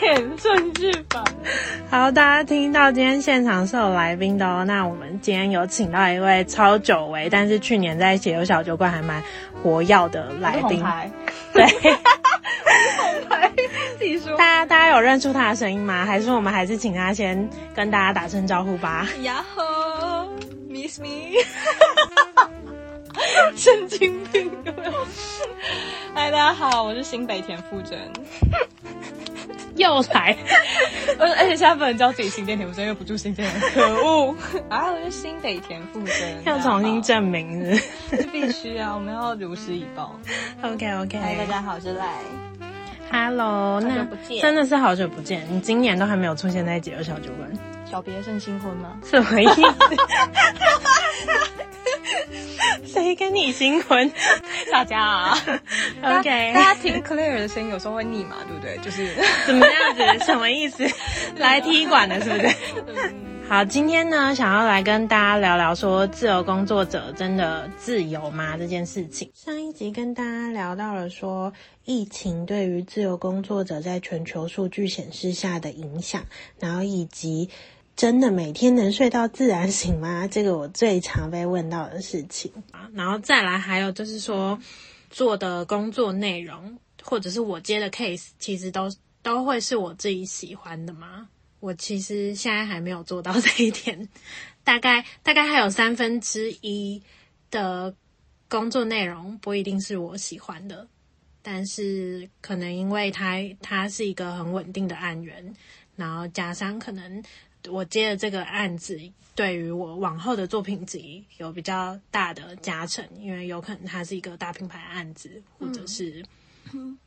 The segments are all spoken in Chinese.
点顺序吧。好，大家听到今天现场是有来宾的哦。那我们今天有请到一位超久违，但是去年在解忧小酒馆还蛮活跃的来宾。对，红牌，自己说。大家大家有认出他的声音吗？还是我们还是请他先跟大家打声招呼吧。呀吼，Miss Me，神经病有没有？嗨，大家好，我是新北田馥甄。又来，而 而且现在不能叫自己新店田馥甄，又不住新店，可恶！啊，我是新北田馥甄，要重新证明是，是必须啊，我们要如实以报。OK OK，嗨，大家好，我是赖。Hello，那真的是好久不见，你今年都还没有出现在解忧小酒馆，小别胜新婚吗？什么意思？谁跟你新婚？大家啊，OK，大家听 Claire 的声音有时候会腻嘛，对不对？就是 怎么样子？什么意思？来踢馆的是不是？好，今天呢，想要来跟大家聊聊说，自由工作者真的自由吗？这件事情。上一集跟大家聊到了说，疫情对于自由工作者在全球数据显示下的影响，然后以及。真的每天能睡到自然醒吗？这个我最常被问到的事情啊。然后再来，还有就是说，做的工作内容，或者是我接的 case，其实都都会是我自己喜欢的吗？我其实现在还没有做到这一点，大概大概还有三分之一的工作内容不一定是我喜欢的，但是可能因为它它是一个很稳定的案源，然后加上可能。我接的这个案子，对于我往后的作品集有比较大的加成，因为有可能它是一个大品牌案子，或者是嗯，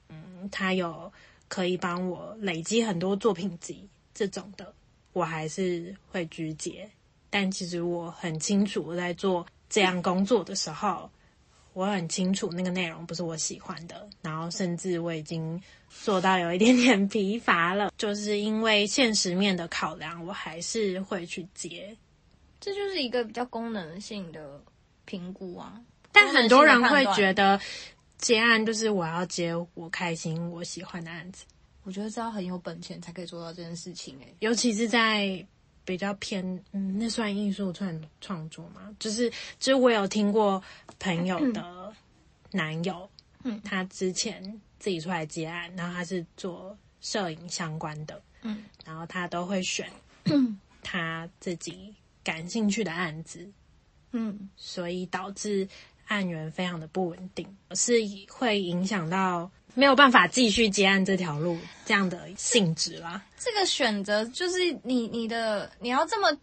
它有可以帮我累积很多作品集这种的，我还是会拒接。但其实我很清楚，我在做这样工作的时候。我很清楚那个内容不是我喜欢的，然后甚至我已经做到有一点点疲乏了，就是因为现实面的考量，我还是会去接。这就是一个比较功能性的评估啊。但很多人会觉得接案就是我要接我开心、我喜欢的案子。我觉得这要很有本钱才可以做到这件事情诶，尤其是在。比较偏，嗯，那算艺术创创作吗？就是，就是我有听过朋友的男友，嗯，他之前自己出来接案，然后他是做摄影相关的，嗯，然后他都会选 他自己感兴趣的案子，嗯，所以导致案源非常的不稳定，是会影响到。没有办法继续接案这条路，这样的性质啦。这个选择就是你你的你要这么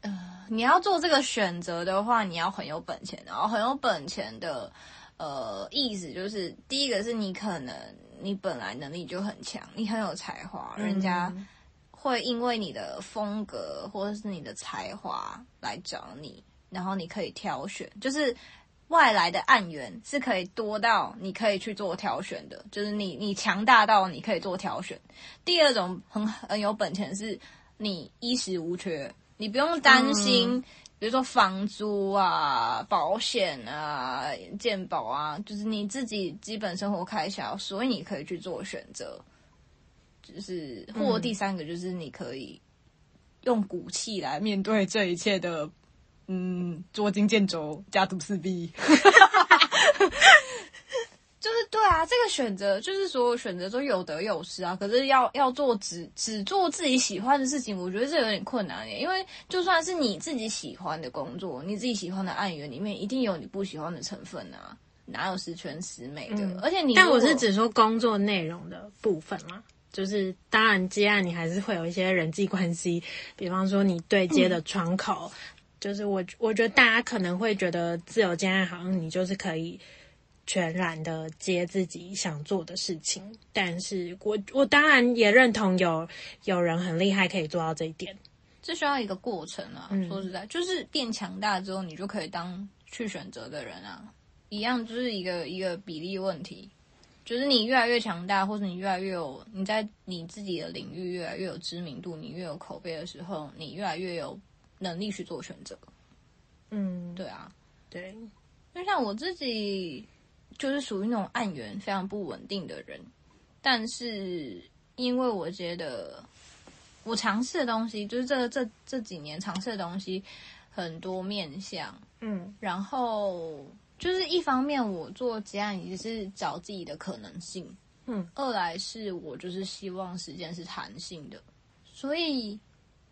呃，你要做这个选择的话，你要很有本钱，然后很有本钱的呃意思就是，第一个是你可能你本来能力就很强，你很有才华，人家会因为你的风格或者是你的才华来找你，然后你可以挑选，就是。外来的案源是可以多到你可以去做挑选的，就是你你强大到你可以做挑选。第二种很很有本钱是，你衣食无缺，你不用担心，嗯、比如说房租啊、保险啊、健保啊，就是你自己基本生活开销，所以你可以去做选择。就是或第三个就是你可以用骨气来面对这一切的。嗯，捉襟见肘，家徒四壁，就是对啊，这个选择就是说选择说有得有失啊。可是要要做只只做自己喜欢的事情，我觉得这有点困难耶。因为就算是你自己喜欢的工作，你自己喜欢的案源里面，一定有你不喜欢的成分啊，哪有十全十美的？嗯、而且你，但我是只说工作内容的部分嘛，就是当然接案你还是会有一些人际关系，比方说你对接的窗口。嗯就是我，我觉得大家可能会觉得自由接案好像你就是可以全然的接自己想做的事情，但是我我当然也认同有有人很厉害可以做到这一点，这需要一个过程啊。嗯、说实在，就是变强大之后，你就可以当去选择的人啊。一样就是一个一个比例问题，就是你越来越强大，或者你越来越有你在你自己的领域越来越有知名度，你越有口碑的时候，你越来越有能力去做选择。嗯，对啊，对。就像我自己，就是属于那种案源非常不稳定的人，但是因为我觉得。我尝试的东西，就是这这这几年尝试的东西很多面向，嗯，然后就是一方面我做结案也是找自己的可能性，嗯，二来是我就是希望时间是弹性的，所以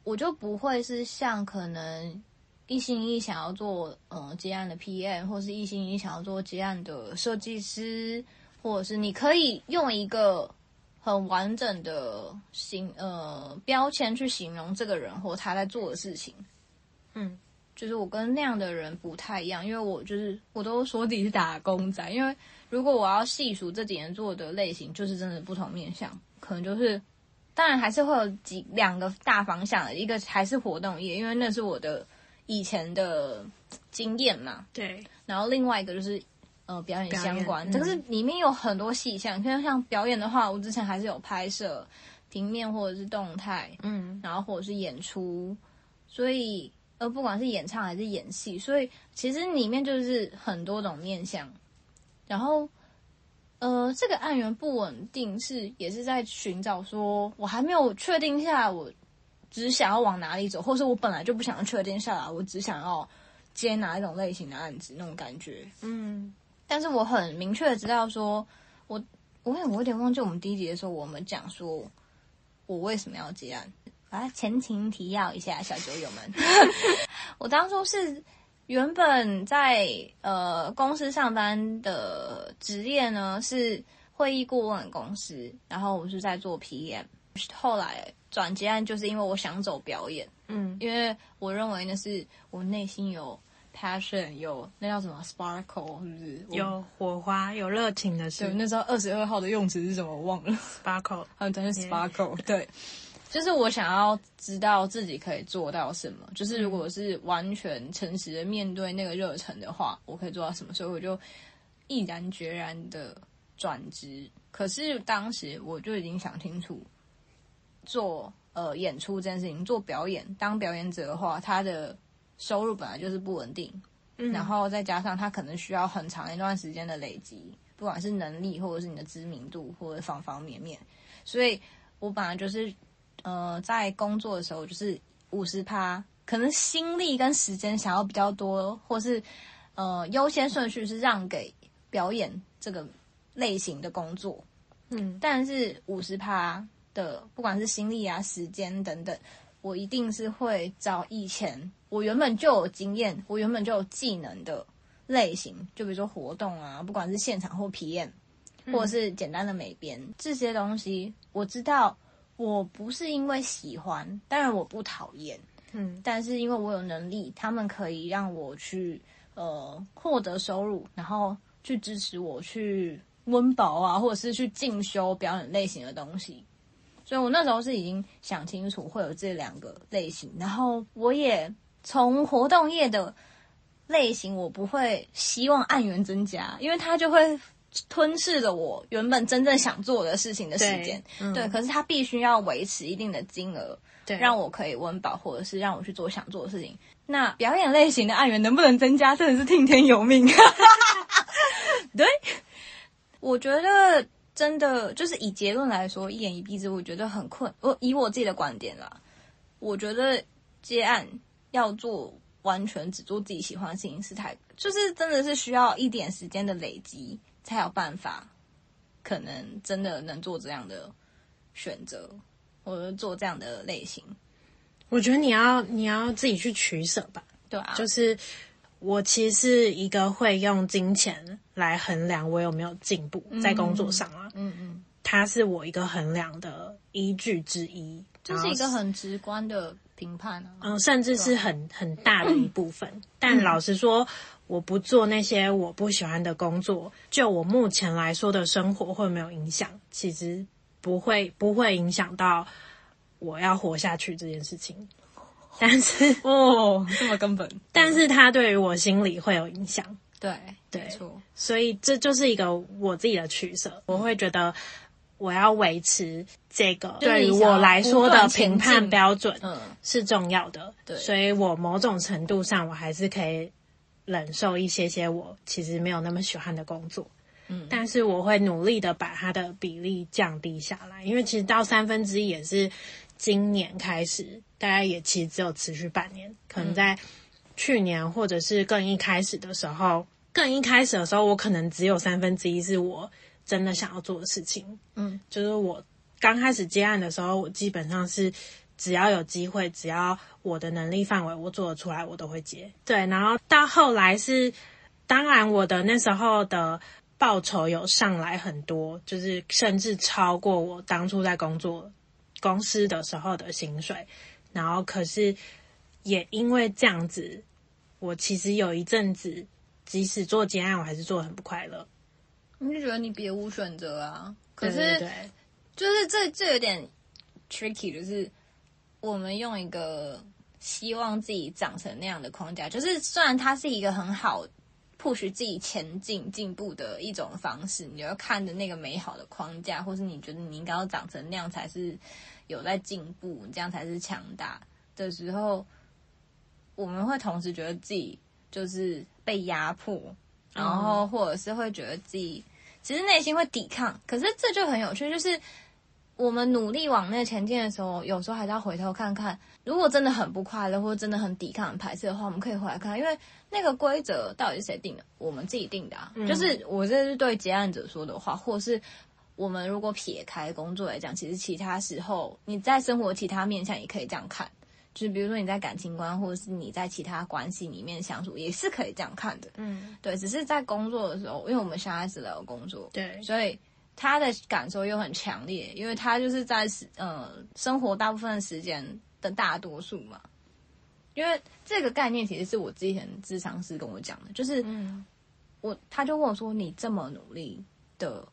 我就不会是像可能一心一意想要做嗯接案的 PM，或是一心一意想要做接案的设计师，或者是你可以用一个。很完整的形呃标签去形容这个人或他在做的事情，嗯，就是我跟那样的人不太一样，因为我就是我都说自己是打工仔，因为如果我要细数这几年做的类型，就是真的不同面向，可能就是当然还是会有几两个大方向的，一个还是活动业，因为那是我的以前的经验嘛，对，然后另外一个就是。呃，表演相关，但是里面有很多细项。像、嗯、像表演的话，我之前还是有拍摄平面或者是动态，嗯，然后或者是演出，所以呃，不管是演唱还是演戏，所以其实里面就是很多种面向。然后呃，这个案源不稳定是也是在寻找，说我还没有确定下来，我只想要往哪里走，或是我本来就不想要确定下来，我只想要接哪一种类型的案子那种感觉，嗯。但是我很明确的知道说，我我有我有点忘记我们第一集的时候，我们讲说我为什么要接案。啊前情提要一下，小酒友们，我当初是原本在呃公司上班的职业呢是会议顾问公司，然后我是在做 PM，后来转接案就是因为我想走表演，嗯，因为我认为那是我内心有。Passion 有那叫什么 sparkle 是不是？有火花，有热情的事。对，那时候二十二号的用词是什么？我忘了。Sparkle，嗯，真是 sparkle。对，就是我想要知道自己可以做到什么。就是如果是完全诚实的面对那个热忱的话，我可以做到什么？所以我就毅然决然的转职。可是当时我就已经想清楚，做呃演出这件事情，做表演，当表演者的话，他的。收入本来就是不稳定，嗯，然后再加上他可能需要很长一段时间的累积，不管是能力或者是你的知名度或者方方面面，所以我本来就是，呃，在工作的时候就是五十趴，可能心力跟时间想要比较多，或是呃优先顺序是让给表演这个类型的工作，嗯，但是五十趴的不管是心力啊、时间等等，我一定是会找以前。我原本就有经验，我原本就有技能的类型，就比如说活动啊，不管是现场或 PM，或者是简单的美编、嗯、这些东西，我知道我不是因为喜欢，当然我不讨厌，嗯，但是因为我有能力，他们可以让我去呃获得收入，然后去支持我去温饱啊，或者是去进修表演类型的东西，所以我那时候是已经想清楚会有这两个类型，然后我也。从活动业的类型，我不会希望按源增加，因为它就会吞噬了我原本真正想做的事情的时间。对，嗯、对，可是它必须要维持一定的金额，对，让我可以温饱，或者是让我去做想做的事情。那表演类型的案源能不能增加，真的是听天由命。对，我觉得真的就是以结论来说，一言一蔽之，我觉得很困。我以我自己的观点啦，我觉得接案。要做完全只做自己喜欢的事情是太，就是真的是需要一点时间的累积才有办法，可能真的能做这样的选择，或者做这样的类型。我觉得你要你要自己去取舍吧。对啊，就是我其实是一个会用金钱来衡量我有没有进步在工作上啊。嗯嗯，它是我一个衡量的依据之一，就是一个很直观的。评判啊，嗯，甚至是很很大的一部分。但老实说，我不做那些我不喜欢的工作，就我目前来说的生活会没有影响。其实不会，不会影响到我要活下去这件事情。但是哦，这么根本，但是它对于我心里会有影响。对，对，没错。所以这就是一个我自己的取舍。我会觉得我要维持这个对于我来说的评判标准，嗯，是重要的。对，所以我某种程度上我还是可以忍受一些些我其实没有那么喜欢的工作。嗯，但是我会努力的把它的比例降低下来，因为其实到三分之一也是今年开始，大概也其实只有持续半年，可能在。去年或者是更一开始的时候，更一开始的时候，我可能只有三分之一是我真的想要做的事情。嗯，就是我刚开始接案的时候，我基本上是只要有机会，只要我的能力范围我做得出来，我都会接。对，然后到后来是，当然我的那时候的报酬有上来很多，就是甚至超过我当初在工作公司的时候的薪水。然后可是也因为这样子。我其实有一阵子，即使做接案，我还是做得很不快乐。你就觉得你别无选择啊？可是，对对对，就是这这有点 tricky，就是我们用一个希望自己长成那样的框架，就是虽然它是一个很好 push 自己前进进步的一种方式，你要看着那个美好的框架，或是你觉得你应该要长成那样才是有在进步，这样才是强大的时候。我们会同时觉得自己就是被压迫，然后或者是会觉得自己其实内心会抵抗。可是这就很有趣，就是我们努力往那前进的时候，有时候还是要回头看看。如果真的很不快乐，或者真的很抵抗、很排斥的话，我们可以回来看，因为那个规则到底是谁定的？我们自己定的啊。嗯。就是我这是对结案者说的话，或是我们如果撇开工作来讲，其实其他时候你在生活其他面向也可以这样看。就是比如说你在感情观，或者是你在其他关系里面相处，也是可以这样看的。嗯，对，只是在工作的时候，因为我们现在是在有工作，对，所以他的感受又很强烈，因为他就是在呃生活大部分的时间的大多数嘛。因为这个概念其实是我之前智商师跟我讲的，就是我他就问我说：“你这么努力的，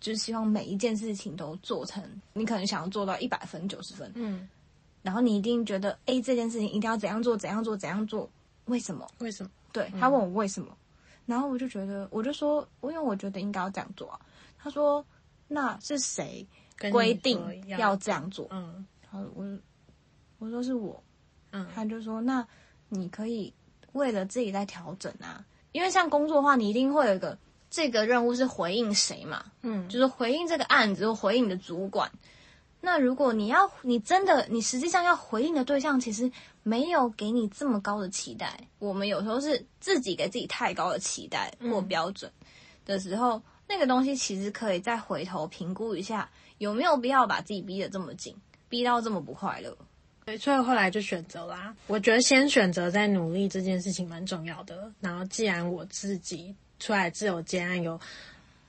就是希望每一件事情都做成，你可能想要做到一百分、九十分。”嗯。然后你一定觉得，哎，这件事情一定要怎样做，怎样做，怎样做？为什么？为什么？对，他问我为什么，嗯、然后我就觉得，我就说，因为我觉得应该要这样做啊。他说，那是谁规定要这样做？嗯，好，我我说是我，嗯，他就说，那你可以为了自己在调整啊，因为像工作的话，你一定会有一个这个任务是回应谁嘛？嗯，就是回应这个案子，或回应你的主管。那如果你要，你真的，你实际上要回应的对象，其实没有给你这么高的期待。我们有时候是自己给自己太高的期待或标准的时候，嗯、那个东西其实可以再回头评估一下，有没有必要把自己逼得这么紧，逼到这么不快乐。对，所以后来就选择啦。我觉得先选择再努力这件事情蛮重要的。然后既然我自己出来自由接案，有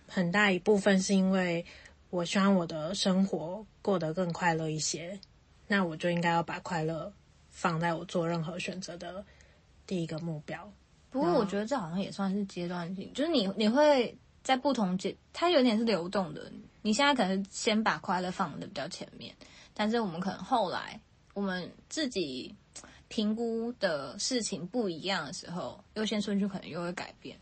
很大一部分是因为。我希望我的生活过得更快乐一些，那我就应该要把快乐放在我做任何选择的第一个目标。不过，我觉得这好像也算是阶段性，就是你你会在不同阶，它有点是流动的。你现在可能先把快乐放的比较前面，但是我们可能后来我们自己评估的事情不一样的时候，优先顺序可能又会改变。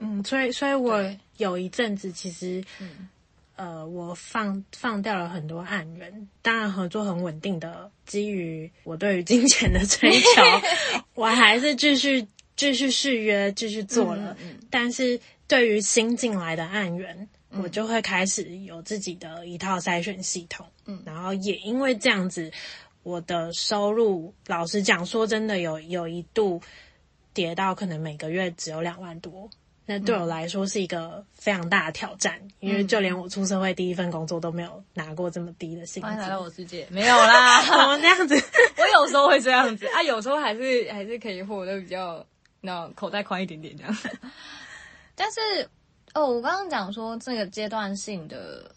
嗯，所以，所以我有一阵子其实，嗯。呃，我放放掉了很多案源，当然合作很稳定的，基于我对于金钱的追求，我还是继续继续续约，继续做了。嗯嗯、但是对于新进来的案源，嗯、我就会开始有自己的一套筛选系统。嗯，然后也因为这样子，我的收入，老实讲，说真的有，有有一度跌到可能每个月只有两万多。那对我来说是一个非常大的挑战，嗯、因为就连我出社会第一份工作都没有拿过这么低的薪资。欢迎来到我世界，没有啦，怎么这样子？我有时候会这样子啊，有时候还是还是可以获得比较那口袋宽一点点这样。但是哦，我刚刚讲说这个阶段性的。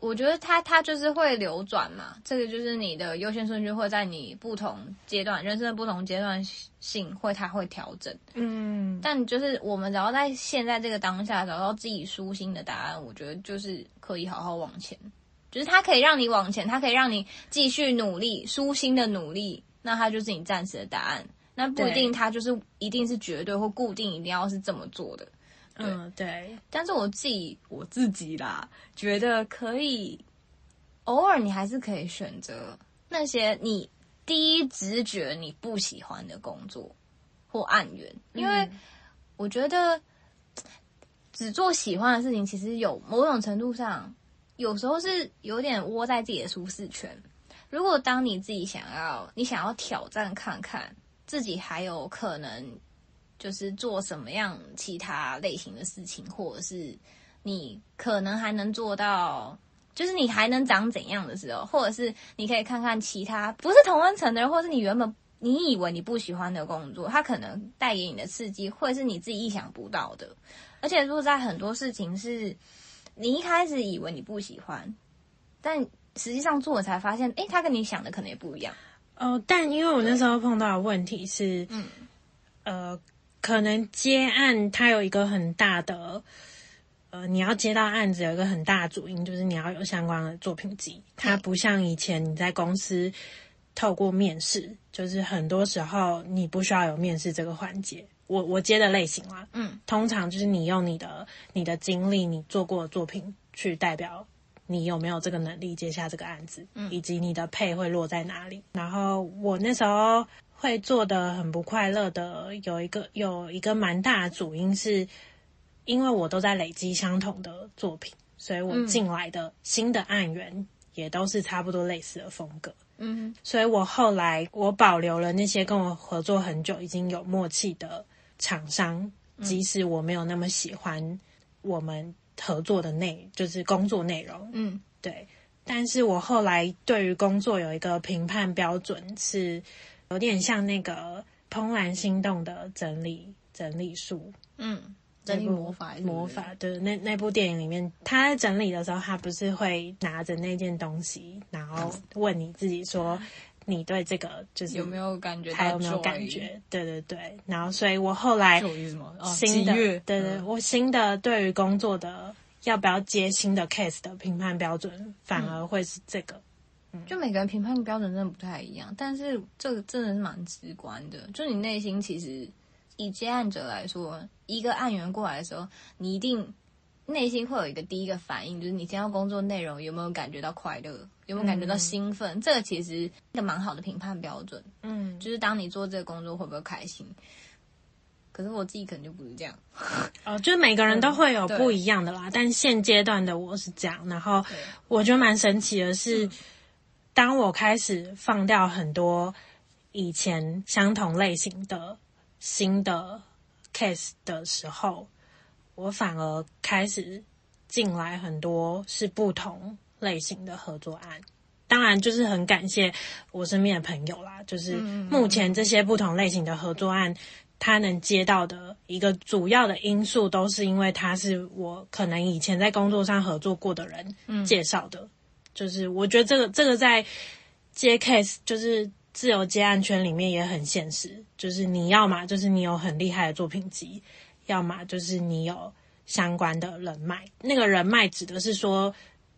我觉得它它就是会流转嘛，这个就是你的优先顺序会在你不同阶段人生的不同阶段性会它会调整，嗯，但就是我们只要在现在这个当下找到自己舒心的答案，我觉得就是可以好好往前，就是它可以让你往前，它可以让你继续努力，舒心的努力那它就是你暂时的答案。那不一定，它就是一定是绝对或固定，一定要是这么做的。嗯，对。但是我自己我自己啦，觉得可以，偶尔你还是可以选择那些你第一直觉你不喜欢的工作或案源，因为我觉得只做喜欢的事情，其实有某种程度上，有时候是有点窝在自己的舒适圈。如果当你自己想要，你想要挑战看看。自己还有可能就是做什么样其他类型的事情，或者是你可能还能做到，就是你还能长怎样的时候，或者是你可以看看其他不是同温层的人，或者是你原本你以为你不喜欢的工作，它可能带给你的刺激，会是你自己意想不到的。而且如果在很多事情是你一开始以为你不喜欢，但实际上做了才发现，诶，它跟你想的可能也不一样。哦，但因为我那时候碰到的问题是，嗯，呃，可能接案它有一个很大的，呃，你要接到案子有一个很大的主因，就是你要有相关的作品集。它不像以前你在公司透过面试，就是很多时候你不需要有面试这个环节。我我接的类型啦，嗯，通常就是你用你的你的经历，你做过的作品去代表。你有没有这个能力接下这个案子，嗯，以及你的配会落在哪里？然后我那时候会做的很不快乐的，有一个有一个蛮大的主因是，因为我都在累积相同的作品，所以我进来的新的案源也都是差不多类似的风格，嗯，所以我后来我保留了那些跟我合作很久、已经有默契的厂商，即使我没有那么喜欢我们。合作的内就是工作内容，嗯，对。但是我后来对于工作有一个评判标准，是有点像那个《怦然心动》的整理整理术，嗯，整理魔法？魔法。对，那那部电影里面，他在整理的时候，他不是会拿着那件东西，然后问你自己说。你对这个就是有没有感觉？还有没有感觉？对对对。然后，所以我后来新的对对，我新的对于工作的要不要接新的 case 的评判标准，反而会是这个。就每个人评判标准真的不太一样，但是这个真的是蛮直观的。就你内心其实以接案者来说，一个案源过来的时候，你一定。内心会有一个第一个反应，就是你听到工作内容有没有感觉到快乐，有没有感觉到兴奋？嗯、这个其实一个蛮好的评判标准。嗯，就是当你做这个工作会不会开心？可是我自己可能就不是这样。哦，就是每个人都会有 不一样的啦。嗯、但现阶段的我是这样，然后我觉得蛮神奇的是，嗯、当我开始放掉很多以前相同类型的新的 case 的时候。我反而开始进来很多是不同类型的合作案，当然就是很感谢我身边的朋友啦。就是目前这些不同类型的合作案，他能接到的一个主要的因素，都是因为他是我可能以前在工作上合作过的人介绍的。就是我觉得这个这个在接 case，就是自由接案圈里面也很现实。就是你要嘛，就是你有很厉害的作品集。要么就是你有相关的人脉，那个人脉指的是说，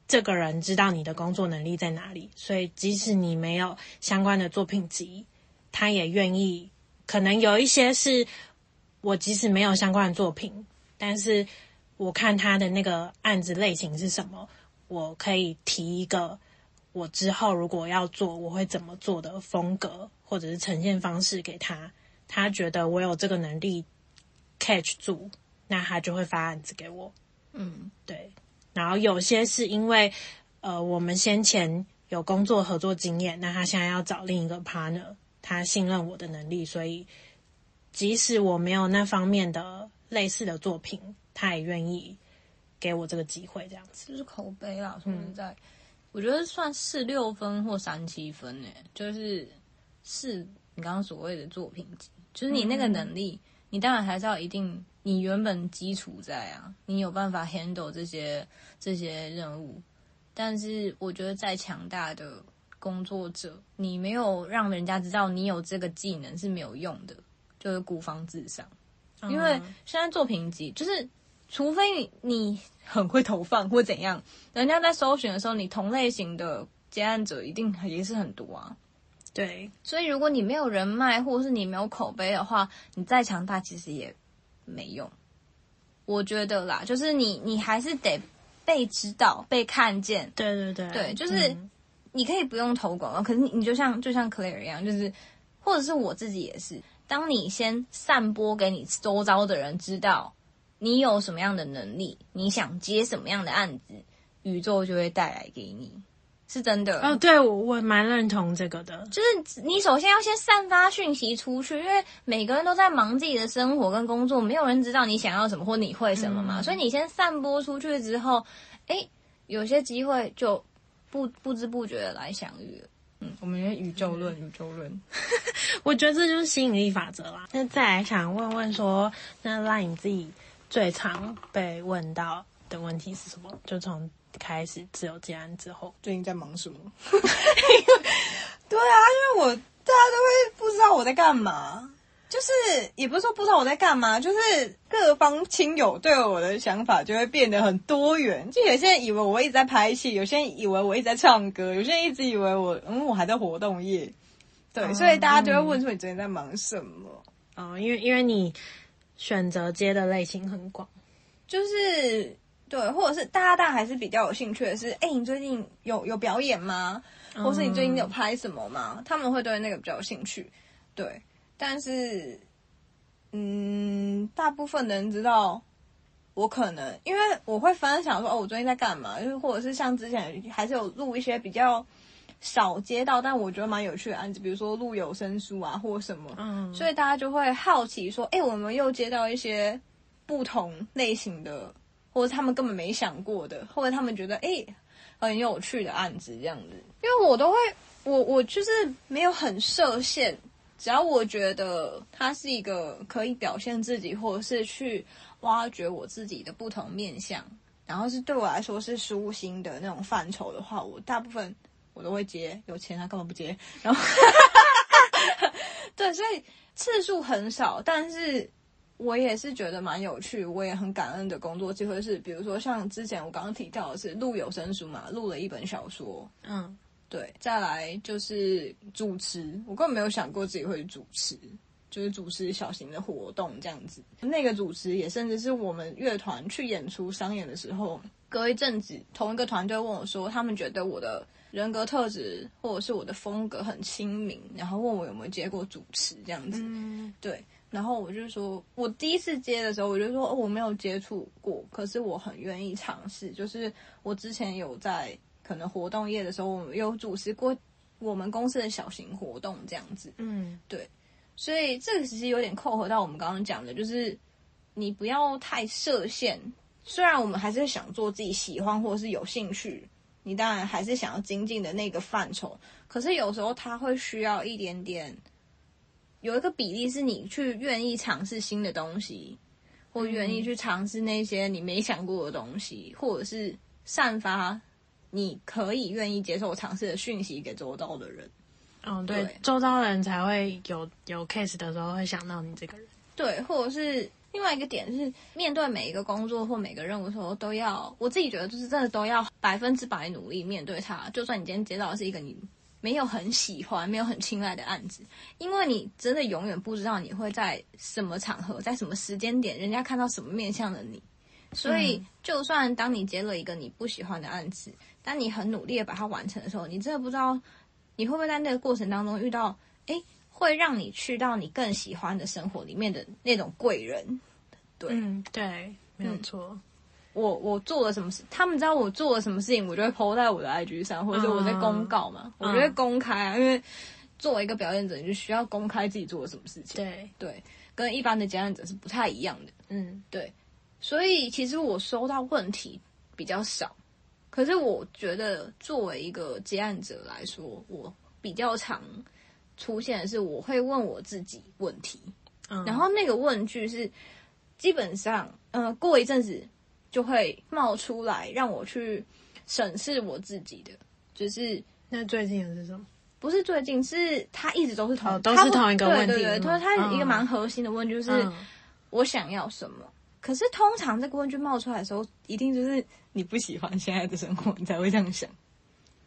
这个人知道你的工作能力在哪里，所以即使你没有相关的作品集，他也愿意。可能有一些是我即使没有相关的作品，但是我看他的那个案子类型是什么，我可以提一个我之后如果要做我会怎么做的风格或者是呈现方式给他，他觉得我有这个能力。catch 住，那他就会发案子给我。嗯，对。然后有些是因为，呃，我们先前有工作合作经验，那他现在要找另一个 partner，他信任我的能力，所以即使我没有那方面的类似的作品，他也愿意给我这个机会，这样子。就是口碑啦，说实在，嗯、我觉得算四六分或三七分诶，就是是你刚刚所谓的作品集，就是你那个能力。嗯你当然还是要一定，你原本基础在啊，你有办法 handle 这些这些任务。但是我觉得再强大的工作者，你没有让人家知道你有这个技能是没有用的，就是孤芳自赏。因为现在作品集就是，除非你你很会投放或怎样，人家在搜寻的时候，你同类型的接案者一定也是很多啊。对，所以如果你没有人脉，或者是你没有口碑的话，你再强大其实也没用。我觉得啦，就是你你还是得被知道、被看见。对对对，对，就是你可以不用投广告，可是你你就像就像 Claire 一样，就是或者是我自己也是，当你先散播给你周遭的人知道你有什么样的能力，你想接什么样的案子，宇宙就会带来给你。是真的哦，对，我我蛮认同这个的。就是你首先要先散发讯息出去，因为每个人都在忙自己的生活跟工作，没有人知道你想要什么或你会什么嘛。嗯、所以你先散播出去之后，哎，有些机会就不不知不觉的来相遇了。嗯，我们宇宙论，宇宙论，我觉得这就是吸引力法则啦。那再来想问问说，那让你自己最常被问到的问题是什么？就从。开始自由接案之后，最近在忙什么？对啊，因为我大家都会不知道我在干嘛，就是也不是说不知道我在干嘛，就是各方亲友对我的想法就会变得很多元。就有些人以为我一直在拍戏，有些人以为我一直在唱歌，有些人一直以为我嗯我还在活动业。对，嗯、所以大家就会问说你最近在忙什么？哦，因为因为你选择接的类型很广，就是。对，或者是大家当然还是比较有兴趣的是，哎，你最近有有表演吗？或是你最近有拍什么吗？嗯、他们会对那个比较有兴趣。对，但是，嗯，大部分的人知道我可能，因为我会分享说，哦，我最近在干嘛？就是或者是像之前还是有录一些比较少接到，但我觉得蛮有趣的案子，比如说录有声书啊，或什么。嗯。所以大家就会好奇说，哎，我们又接到一些不同类型的。或者他们根本没想过的，或者他们觉得哎很有趣的案子这样子，因为我都会，我我就是没有很设限，只要我觉得它是一个可以表现自己，或者是去挖掘我自己的不同面相，然后是对我来说是舒心的那种范畴的话，我大部分我都会接。有钱他干嘛不接？然后，对，所以次数很少，但是。我也是觉得蛮有趣，我也很感恩的工作机会是，比如说像之前我刚刚提到的是录有声书嘛，录了一本小说，嗯，对，再来就是主持，我根本没有想过自己会主持，就是主持小型的活动这样子。那个主持也甚至是我们乐团去演出商演的时候，隔一阵子同一个团队问我说，他们觉得我的人格特质或者是我的风格很亲民，然后问我有没有接过主持这样子，嗯，对。然后我就说，我第一次接的时候，我就说，哦，我没有接触过，可是我很愿意尝试。就是我之前有在可能活动业的时候，我有主持过我们公司的小型活动这样子。嗯，对。所以这个其实有点扣合到我们刚刚讲的，就是你不要太设限。虽然我们还是想做自己喜欢或是有兴趣，你当然还是想要精进的那个范畴。可是有时候它会需要一点点。有一个比例是你去愿意尝试新的东西，或愿意去尝试那些你没想过的东西，或者是散发你可以愿意接受尝试的讯息给周遭的人。嗯，对，对周遭的人才会有有 case 的时候会想到你这个人。对，或者是另外一个点是，面对每一个工作或每个任务的时候，都要我自己觉得就是真的都要百分之百努力面对它。就算你今天接到的是一个你。没有很喜欢、没有很青睐的案子，因为你真的永远不知道你会在什么场合、在什么时间点，人家看到什么面向的你。所以，就算当你接了一个你不喜欢的案子，当你很努力的把它完成的时候，你真的不知道你会不会在那个过程当中遇到，哎，会让你去到你更喜欢的生活里面的那种贵人。对，嗯，对，没有错。嗯我我做了什么事，他们知道我做了什么事情，我就会 po 在我的 IG 上，或者是我在公告嘛，嗯、我就会公开啊。嗯、因为作为一个表演者，你就需要公开自己做了什么事情。对对，跟一般的接案者是不太一样的。嗯，对。所以其实我收到问题比较少，可是我觉得作为一个接案者来说，我比较常出现的是，我会问我自己问题，嗯、然后那个问句是基本上，呃，过一阵子。就会冒出来让我去审视我自己的，就是那最近的是什么？不是最近，是他一直都是同，哦、都是同一个问题。对对对，他他一个蛮核心的问句就是、嗯、我想要什么？可是通常这个问句冒出来的时候，一定就是你不喜欢现在的生活，你才会这样想，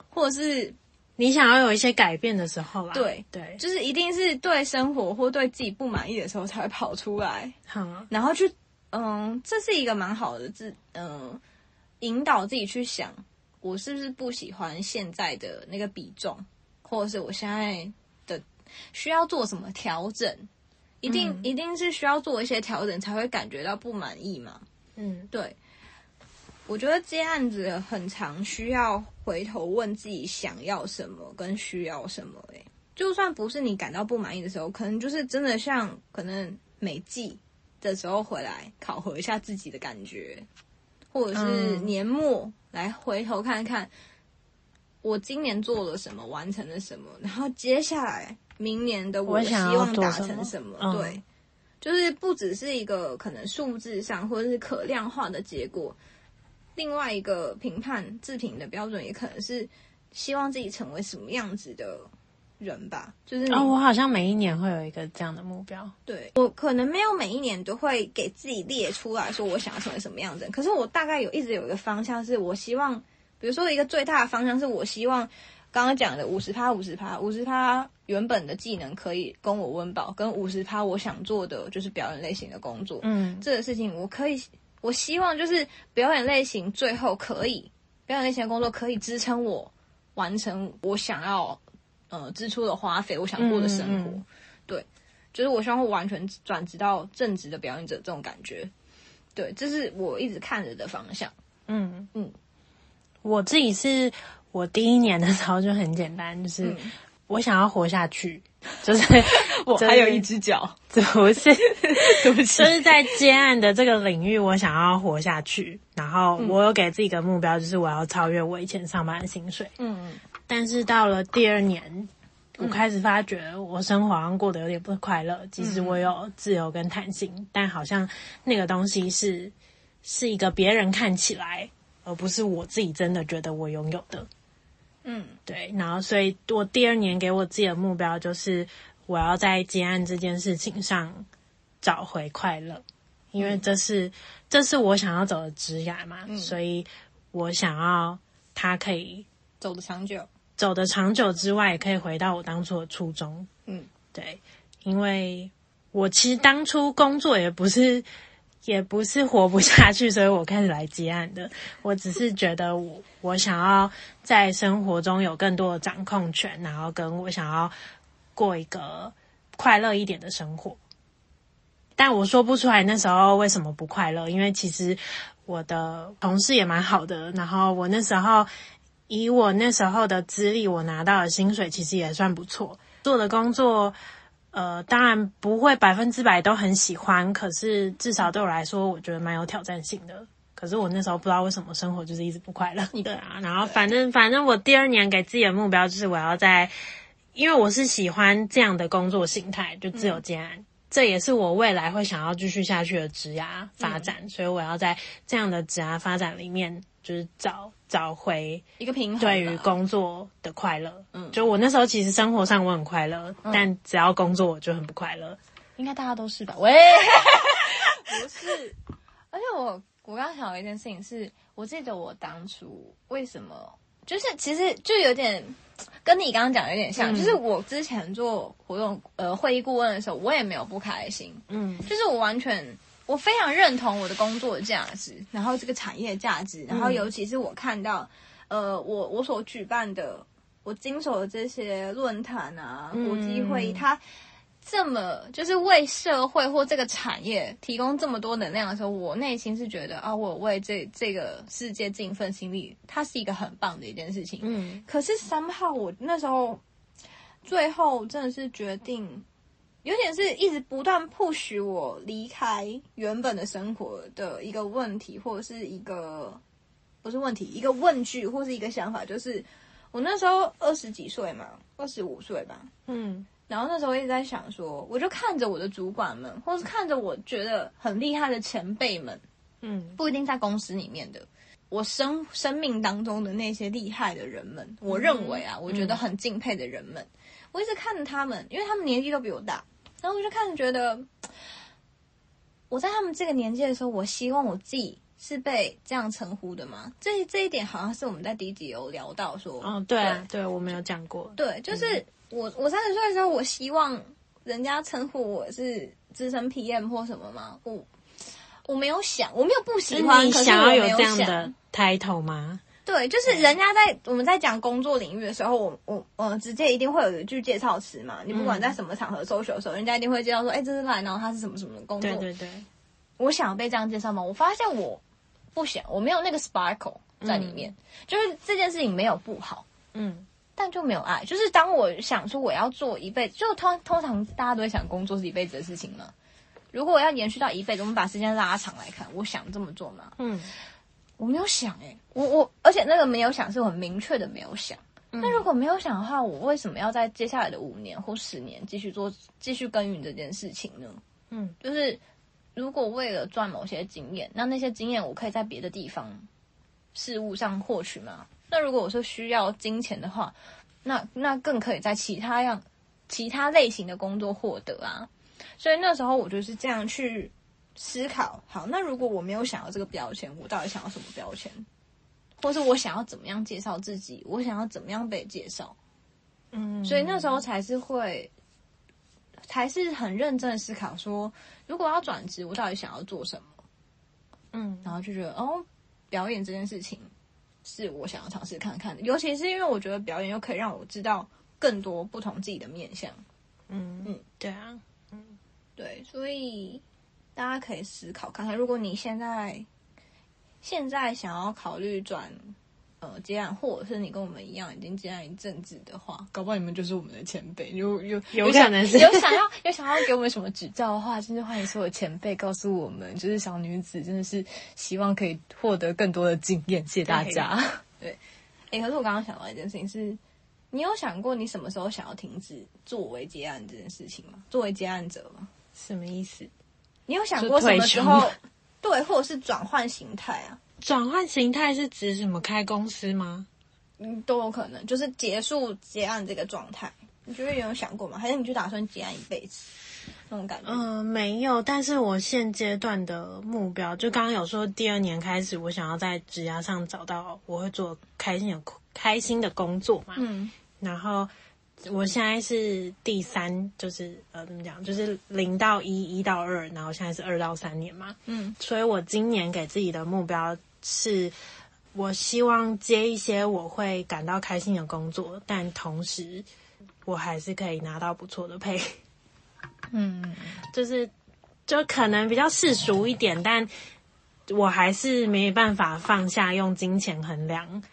或者是你想要有一些改变的时候啦。对对，就是一定是对生活或对自己不满意的时候才会跑出来，好，然后去，嗯，这是一个蛮好的自，嗯，引导自己去想，我是不是不喜欢现在的那个比重，或者是我现在的需要做什么调整？一定、嗯、一定是需要做一些调整才会感觉到不满意嘛？嗯，对。我觉得接案子很常需要回头问自己想要什么跟需要什么。诶，就算不是你感到不满意的时候，可能就是真的像可能每季的时候回来考核一下自己的感觉，或者是年末来回头看看我今年做了什么，完成了什么，然后接下来明年的我希望达成什么。什么对，就是不只是一个可能数字上或者是可量化的结果。另外一个评判自评的标准，也可能是希望自己成为什么样子的人吧。就是哦，我好像每一年会有一个这样的目标。对，我可能没有每一年都会给自己列出来说我想要成为什么样子可是我大概有一直有一个方向，是我希望，比如说一个最大的方向是我希望刚刚讲的五十趴、五十趴、五十趴原本的技能可以供我温饱，跟五十趴我想做的就是表演类型的工作。嗯，这个事情我可以。我希望就是表演类型，最后可以表演类型的工作可以支撑我完成我想要呃支出的花费，我想过的生活。嗯嗯、对，就是我希望会完全转职到正职的表演者这种感觉。对，这是我一直看着的方向。嗯嗯，我自己是我第一年的时候就很简单，就是。嗯我想要活下去，就是我还有一只脚，不是，对不起，就是在接案的这个领域，我想要活下去。然后我有给自己一个目标，就是我要超越我以前上班的薪水。嗯，但是到了第二年，我开始发觉我生活好像过得有点不快乐。即使我有自由跟弹性，但好像那个东西是是一个别人看起来，而不是我自己真的觉得我拥有的。嗯，对，然后所以我第二年给我自己的目标就是我要在接案这件事情上找回快乐，因为这是这是我想要走的职涯嘛，嗯，所以我想要他可以走得长久，走得长久之外，也可以回到我当初的初衷。嗯，对，因为我其实当初工作也不是。也不是活不下去，所以我开始来接案的。我只是觉得我我想要在生活中有更多的掌控权，然后跟我想要过一个快乐一点的生活。但我说不出来那时候为什么不快乐，因为其实我的同事也蛮好的，然后我那时候以我那时候的资历，我拿到的薪水其实也算不错，做的工作。呃，当然不会百分之百都很喜欢，可是至少对我来说，我觉得蛮有挑战性的。可是我那时候不知道为什么生活就是一直不快乐。对啊，然后反正反正我第二年给自己的目标就是我要在，因为我是喜欢这样的工作形态，就自由接案，嗯、这也是我未来会想要继续下去的职涯发展，嗯、所以我要在这样的职涯发展里面。就是找找回一个平衡，对于工作的快乐。嗯，就我那时候其实生活上我很快乐，嗯、但只要工作我就很不快乐。应该大家都是吧？喂，不是。而且我我刚刚想到一件事情是，我记得我当初为什么就是其实就有点跟你刚刚讲的有点像，嗯、就是我之前做活动呃会议顾问的时候，我也没有不开心。嗯，就是我完全。我非常认同我的工作的价值，然后这个产业价值，然后尤其是我看到，呃，我我所举办的，我经手的这些论坛啊、国际会议，它这么就是为社会或这个产业提供这么多能量的时候，我内心是觉得啊，我为这这个世界尽一份心力，它是一个很棒的一件事情。嗯，可是 somehow 我那时候最后真的是决定。有点是一直不断 push 我离开原本的生活的一个问题，或者是一个不是问题，一个问句，或是一个想法，就是我那时候二十几岁嘛，二十五岁吧，嗯，然后那时候一直在想说，我就看着我的主管们，或是看着我觉得很厉害的前辈们，嗯，不一定在公司里面的，我生生命当中的那些厉害的人们，我认为啊，我觉得很敬佩的人们，我一直看着他们，因为他们年纪都比我大。然后我就开始觉得，我在他们这个年纪的时候，我希望我自己是被这样称呼的吗？这这一点好像是我们在第一集有聊到说，哦，对啊，对，对我没有讲过，对，就是我我三十岁的时候，我希望人家称呼我是资深 PM 或什么吗？我我没有想，我没有不喜欢，你想要有这样的 title 吗？对，就是人家在我们在讲工作领域的时候，我我呃，直接一定会有一句介绍词嘛。你不管在什么场合 social 的时候，人家一定会介绍说，哎，这是赖，然后他是什么什么的工作。对对对，我想要被这样介绍吗？我发现我不想，我没有那个 sparkle 在里面。嗯、就是这件事情没有不好，嗯，但就没有爱。就是当我想说我要做一辈子，就通通常大家都会想工作是一辈子的事情嘛。如果我要延续到一辈子，我们把时间拉长来看，我想这么做吗？嗯。我没有想诶、欸，我我而且那个没有想是很明确的没有想。那、嗯、如果没有想的话，我为什么要在接下来的五年或十年继续做继续耕耘这件事情呢？嗯，就是如果为了赚某些经验，那那些经验我可以在别的地方事物上获取吗？那如果我说需要金钱的话，那那更可以在其他样其他类型的工作获得啊。所以那时候我就是这样去。思考好，那如果我没有想要这个标签，我到底想要什么标签？或是我想要怎么样介绍自己？我想要怎么样被介绍？嗯，所以那时候才是会，才是很认真的思考说，如果要转职，我到底想要做什么？嗯，然后就觉得哦，表演这件事情是我想要尝试看看的，尤其是因为我觉得表演又可以让我知道更多不同自己的面相。嗯嗯，对啊，嗯，对，所以。大家可以思考看看，如果你现在现在想要考虑转呃接案，或者是你跟我们一样已经接案一阵子的话，搞不好你们就是我们的前辈，有有有可能是有想要有想要给我们什么指教的话，真的欢迎所有前辈告诉我们。就是小女子真的是希望可以获得更多的经验，谢谢大家。对，哎、欸，可是我刚刚想到一件事情是，你有想过你什么时候想要停止作为接案这件事情吗？作为接案者吗？什么意思？你有想过什么时候对，或者是转换形态啊？转换形态是指什么？开公司吗？嗯，都有可能，就是结束结案这个状态。你觉得有想过吗？还是你就打算结案一辈子那种感觉？嗯、呃，没有。但是我现阶段的目标，就刚刚有说，第二年开始，我想要在职涯上找到我会做开心的、开心的工作嘛。嗯，然后。我现在是第三，就是呃，怎么讲？就是零到一，一到二，然后现在是二到三年嘛。嗯，所以我今年给自己的目标是，我希望接一些我会感到开心的工作，但同时我还是可以拿到不错的配。嗯，就是就可能比较世俗一点，但我还是没办法放下用金钱衡量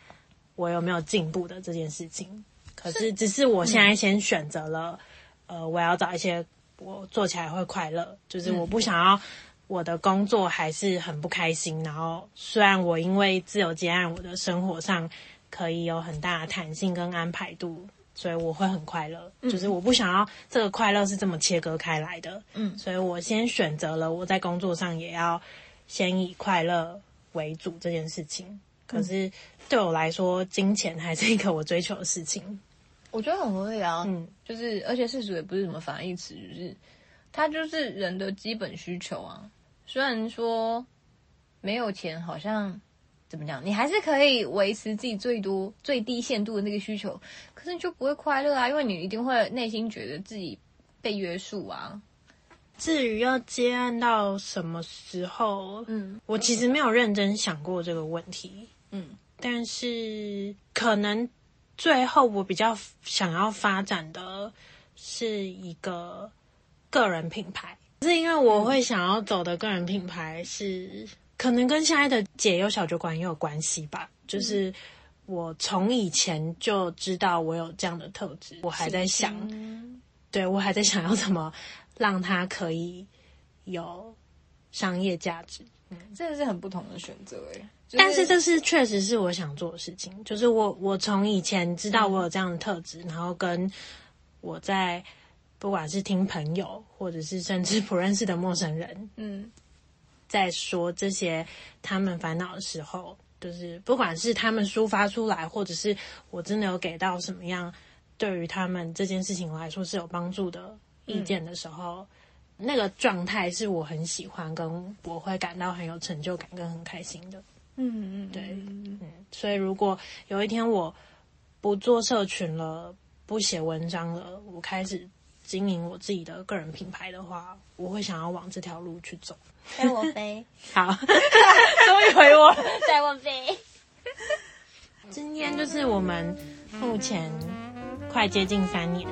我有没有进步的这件事情。可是，只是我现在先选择了，嗯、呃，我要找一些我做起来会快乐，就是我不想要我的工作还是很不开心。然后，虽然我因为自由接案，我的生活上可以有很大的弹性跟安排度，所以我会很快乐。嗯、就是我不想要这个快乐是这么切割开来的。嗯，所以我先选择了我在工作上也要先以快乐为主这件事情。可是对我来说，金钱还是一个我追求的事情。我觉得很合理啊，嗯，就是而且世俗也不是什么反义词，就是它就是人的基本需求啊。虽然说没有钱，好像怎么讲，你还是可以维持自己最多最低限度的那个需求，可是你就不会快乐啊，因为你一定会内心觉得自己被约束啊。至于要接案到什么时候，嗯，我其实没有认真想过这个问题，嗯，但是可能。最后，我比较想要发展的是一个个人品牌，是因为我会想要走的个人品牌是可能跟现在的解忧小酒馆也有关系吧。就是我从以前就知道我有这样的特质，我还在想，对，我还在想要怎么让它可以有商业价值。嗯，这个是很不同的选择诶。但是这是确实是我想做的事情，就是我我从以前知道我有这样的特质，嗯、然后跟我在不管是听朋友，或者是甚至不认识的陌生人，嗯，在说这些他们烦恼的时候，就是不管是他们抒发出来，或者是我真的有给到什么样对于他们这件事情来说是有帮助的意见的时候，嗯、那个状态是我很喜欢，跟我会感到很有成就感跟很开心的。嗯嗯，对，嗯，所以如果有一天我不做社群了，不写文章了，我开始经营我自己的个人品牌的话，我会想要往这条路去走。带我飞，好，终于回我，带我飞。今天就是我们目前快接近三年，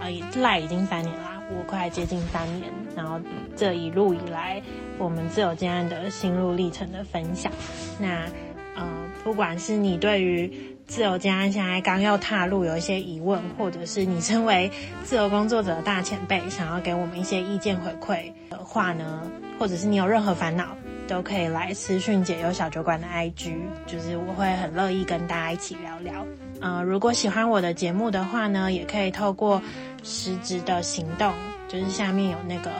呃，赖已经三年啦，我快接近三年，然后这一路以来，我们自由接案的心路历程的分享。那呃，不管是你对于自由接案现在刚要踏入有一些疑问，或者是你身为自由工作者的大前辈，想要给我们一些意见回馈的话呢，或者是你有任何烦恼，都可以来私讯解忧小酒馆的 IG，就是我会很乐意跟大家一起聊聊。呃，如果喜欢我的节目的话呢，也可以透过实质的行动，就是下面有那个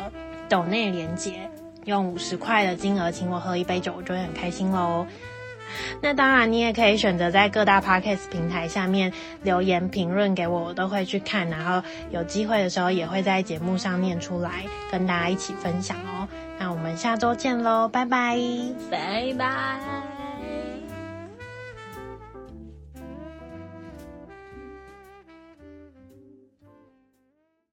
抖内连接，用五十块的金额请我喝一杯酒，我就会很开心喽。那当然，你也可以选择在各大 podcast 平台下面留言评论给我，我都会去看，然后有机会的时候也会在节目上念出来，跟大家一起分享哦。那我们下周见喽，拜拜，拜拜。